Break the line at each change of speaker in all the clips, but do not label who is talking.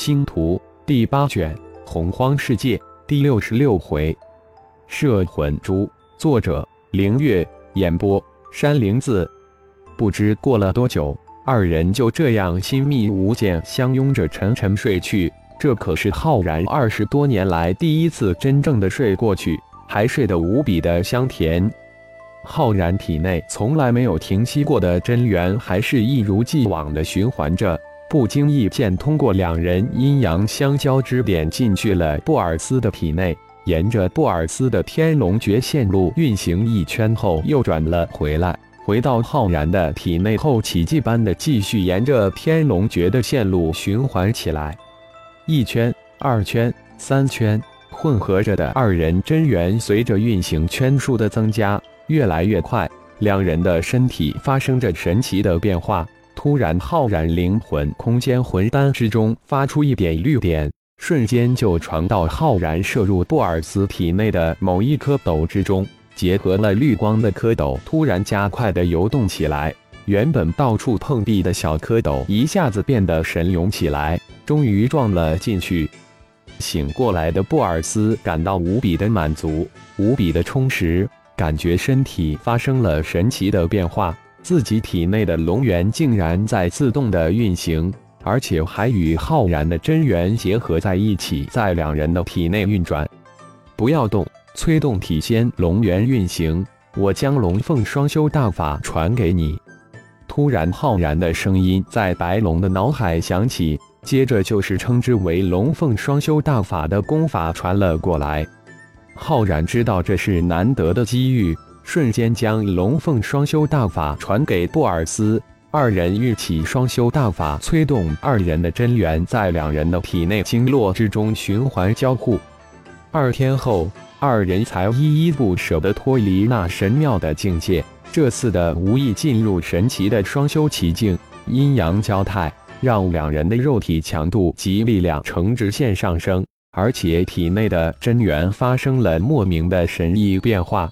星图第八卷洪荒世界第六十六回，摄魂珠。作者：凌月。演播：山灵子。不知过了多久，二人就这样亲密无间相拥着沉沉睡去。这可是浩然二十多年来第一次真正的睡过去，还睡得无比的香甜。浩然体内从来没有停息过的真元，还是一如既往的循环着。不经意间，通过两人阴阳相交之点，进去了布尔斯的体内，沿着布尔斯的天龙诀线路运行一圈后，又转了回来，回到浩然的体内后，奇迹般的继续沿着天龙诀的线路循环起来。一圈、二圈、三圈，混合着的二人真元随着运行圈数的增加，越来越快，两人的身体发生着神奇的变化。突然，浩然灵魂空间魂丹之中发出一点绿点，瞬间就传到浩然摄入布尔斯体内的某一颗斗之中。结合了绿光的蝌蚪突然加快的游动起来，原本到处碰壁的小蝌蚪一下子变得神勇起来，终于撞了进去。醒过来的布尔斯感到无比的满足，无比的充实，感觉身体发生了神奇的变化。自己体内的龙元竟然在自动的运行，而且还与浩然的真元结合在一起，在两人的体内运转。不要动，催动体仙龙元运行。我将龙凤双修大法传给你。突然，浩然的声音在白龙的脑海响起，接着就是称之为龙凤双修大法的功法传了过来。浩然知道这是难得的机遇。瞬间将龙凤双修大法传给布尔斯，二人运起双修大法，催动二人的真元在两人的体内经络之中循环交互。二天后，二人才依依不舍地脱离那神妙的境界。这次的无意进入神奇的双修奇境，阴阳交泰，让两人的肉体强度及力量呈直线上升，而且体内的真元发生了莫名的神异变化。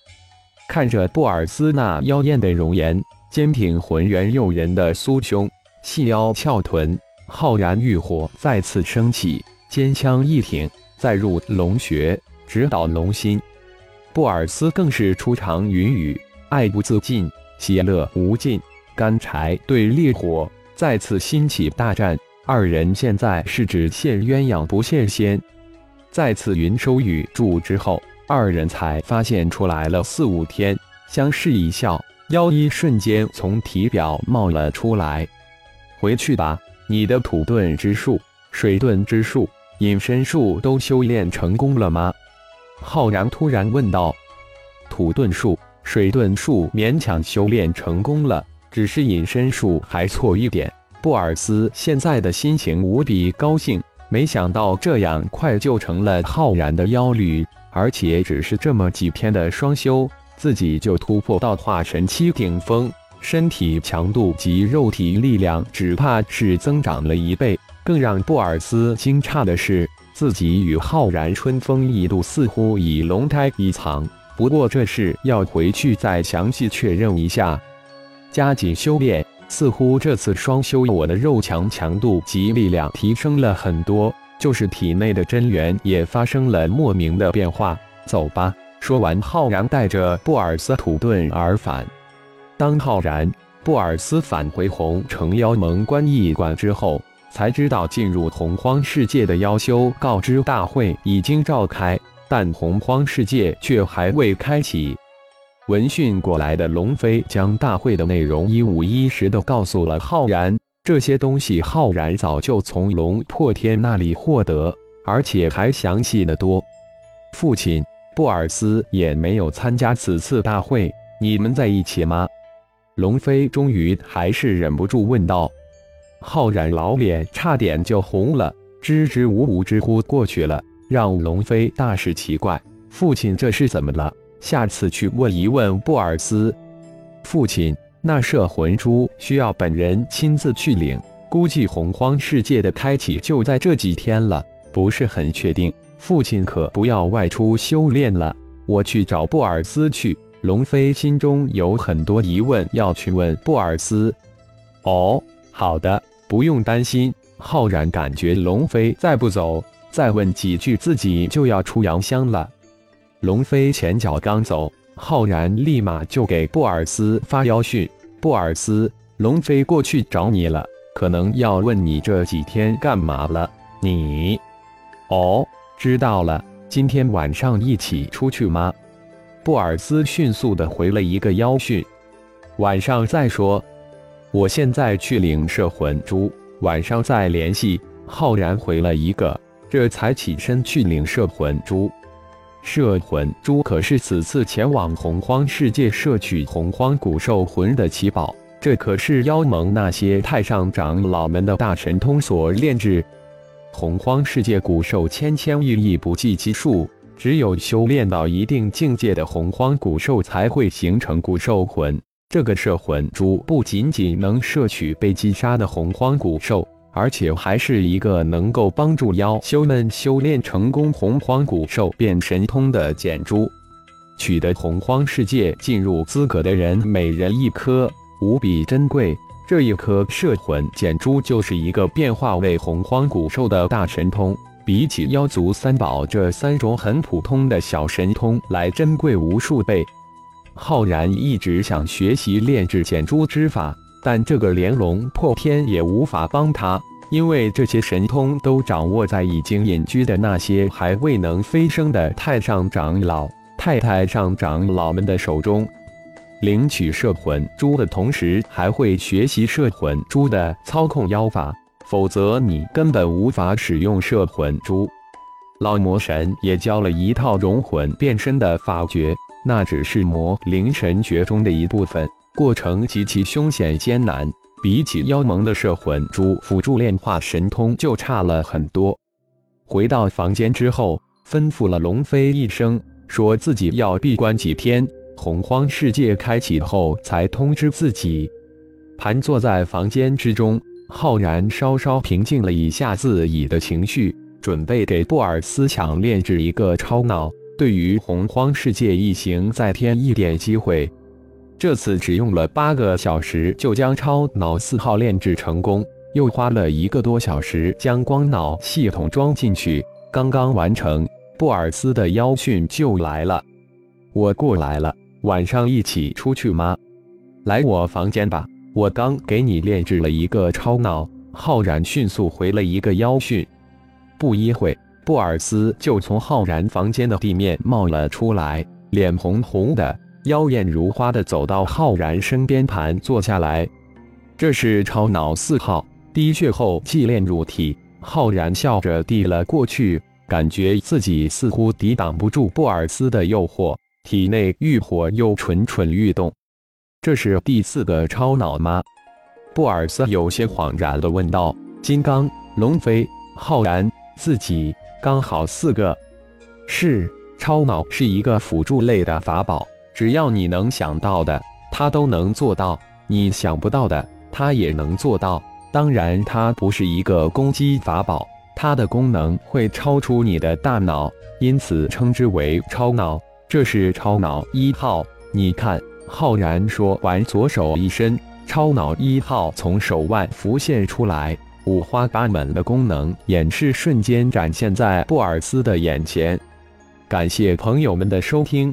看着布尔斯那妖艳的容颜，坚挺浑圆诱人的酥胸，细腰翘臀，浩然欲火再次升起，尖枪一挺，再入龙穴，直捣龙心。布尔斯更是出场云雨，爱不自禁，喜乐无尽。干柴对烈火，再次兴起大战。二人现在是只羡鸳鸯不羡仙。再次云收雨住之后。二人才发现出来了四五天，相视一笑，妖衣瞬间从体表冒了出来。回去吧，你的土遁之术、水遁之术、隐身术都修炼成功了吗？浩然突然问道。土遁术、水遁术勉强修炼成功了，只是隐身术还错一点。布尔斯现在的心情无比高兴，没想到这样快就成了浩然的妖女。而且只是这么几天的双修，自己就突破到化神期顶峰，身体强度及肉体力量只怕是增长了一倍。更让布尔斯惊诧的是，自己与浩然春风一度似乎已龙胎一藏。不过这事要回去再详细确认一下。加紧修炼，似乎这次双修我的肉强强度及力量提升了很多。就是体内的真元也发生了莫名的变化。走吧。说完，浩然带着布尔斯土遁而返。当浩然、布尔斯返回红城妖盟关驿馆之后，才知道进入洪荒世界的妖修告知大会已经召开，但洪荒世界却还未开启。闻讯过来的龙飞将大会的内容一五一十的告诉了浩然。这些东西，浩然早就从龙破天那里获得，而且还详细的多。父亲布尔斯也没有参加此次大会，你们在一起吗？龙飞终于还是忍不住问道。浩然老脸差点就红了，支支吾吾直呼过去了，让龙飞大是奇怪。父亲这是怎么了？下次去问一问布尔斯。父亲。那摄魂珠需要本人亲自去领，估计洪荒世界的开启就在这几天了，不是很确定。父亲可不要外出修炼了，我去找布尔斯去。龙飞心中有很多疑问要去问布尔斯。哦，好的，不用担心，浩然感觉龙飞再不走，再问几句，自己就要出洋乡了。龙飞前脚刚走，浩然立马就给布尔斯发邀讯：“布尔斯，龙飞过去找你了，可能要问你这几天干嘛了。”你，哦，知道了。今天晚上一起出去吗？布尔斯迅速的回了一个邀讯。晚上再说。我现在去领摄魂珠，晚上再联系。浩然回了一个，这才起身去领摄魂珠。摄魂珠可是此次前往洪荒世界摄取洪荒古兽魂的奇宝，这可是妖盟那些太上长老们的大神通所炼制。洪荒世界古兽千千亿亿不计其数，只有修炼到一定境界的洪荒古兽才会形成古兽魂。这个摄魂珠不仅仅能摄取被击杀的洪荒古兽，而且还是一个能够帮助妖修们修炼成功洪荒古兽变神通的简珠。取得洪荒世界进入资格的人，每人一颗，无比珍贵。这一颗摄魂简珠就是一个变化为洪荒古兽的大神通，比起妖族三宝这三种很普通的小神通来珍贵无数倍。浩然一直想学习炼制简珠之法，但这个连龙破天也无法帮他，因为这些神通都掌握在已经隐居的那些还未能飞升的太上长老、太太上长老们的手中。领取摄魂珠的同时，还会学习摄魂珠的操控妖法，否则你根本无法使用摄魂珠。老魔神也教了一套融魂变身的法诀，那只是魔灵神诀中的一部分，过程极其凶险艰难，比起妖盟的摄魂珠辅助炼化神通就差了很多。回到房间之后，吩咐了龙飞一声，说自己要闭关几天。洪荒世界开启后，才通知自己。盘坐在房间之中，浩然稍稍平静了一下自己的情绪，准备给布尔斯强炼制一个超脑，对于洪荒世界一行再添一点机会。这次只用了八个小时就将超脑四号炼制成功，又花了一个多小时将光脑系统装进去。刚刚完成，布尔斯的邀讯就来了。我过来了。晚上一起出去吗？来我房间吧，我刚给你炼制了一个超脑。浩然迅速回了一个邀讯。不一会，布尔斯就从浩然房间的地面冒了出来，脸红红的，妖艳如花的走到浩然身边盘坐下来。这是超脑四号，滴血后祭炼入体。浩然笑着递了过去，感觉自己似乎抵挡不住布尔斯的诱惑。体内欲火又蠢蠢欲动，这是第四个超脑吗？布尔斯有些恍然地问道。金刚、龙飞、浩然，自己刚好四个。是，超脑是一个辅助类的法宝，只要你能想到的，它都能做到；你想不到的，它也能做到。当然，它不是一个攻击法宝，它的功能会超出你的大脑，因此称之为超脑。这是超脑一号，你看。浩然说完，左手一伸，超脑一号从手腕浮现出来，五花八门的功能演示瞬间展现在布尔斯的眼前。感谢朋友们的收听，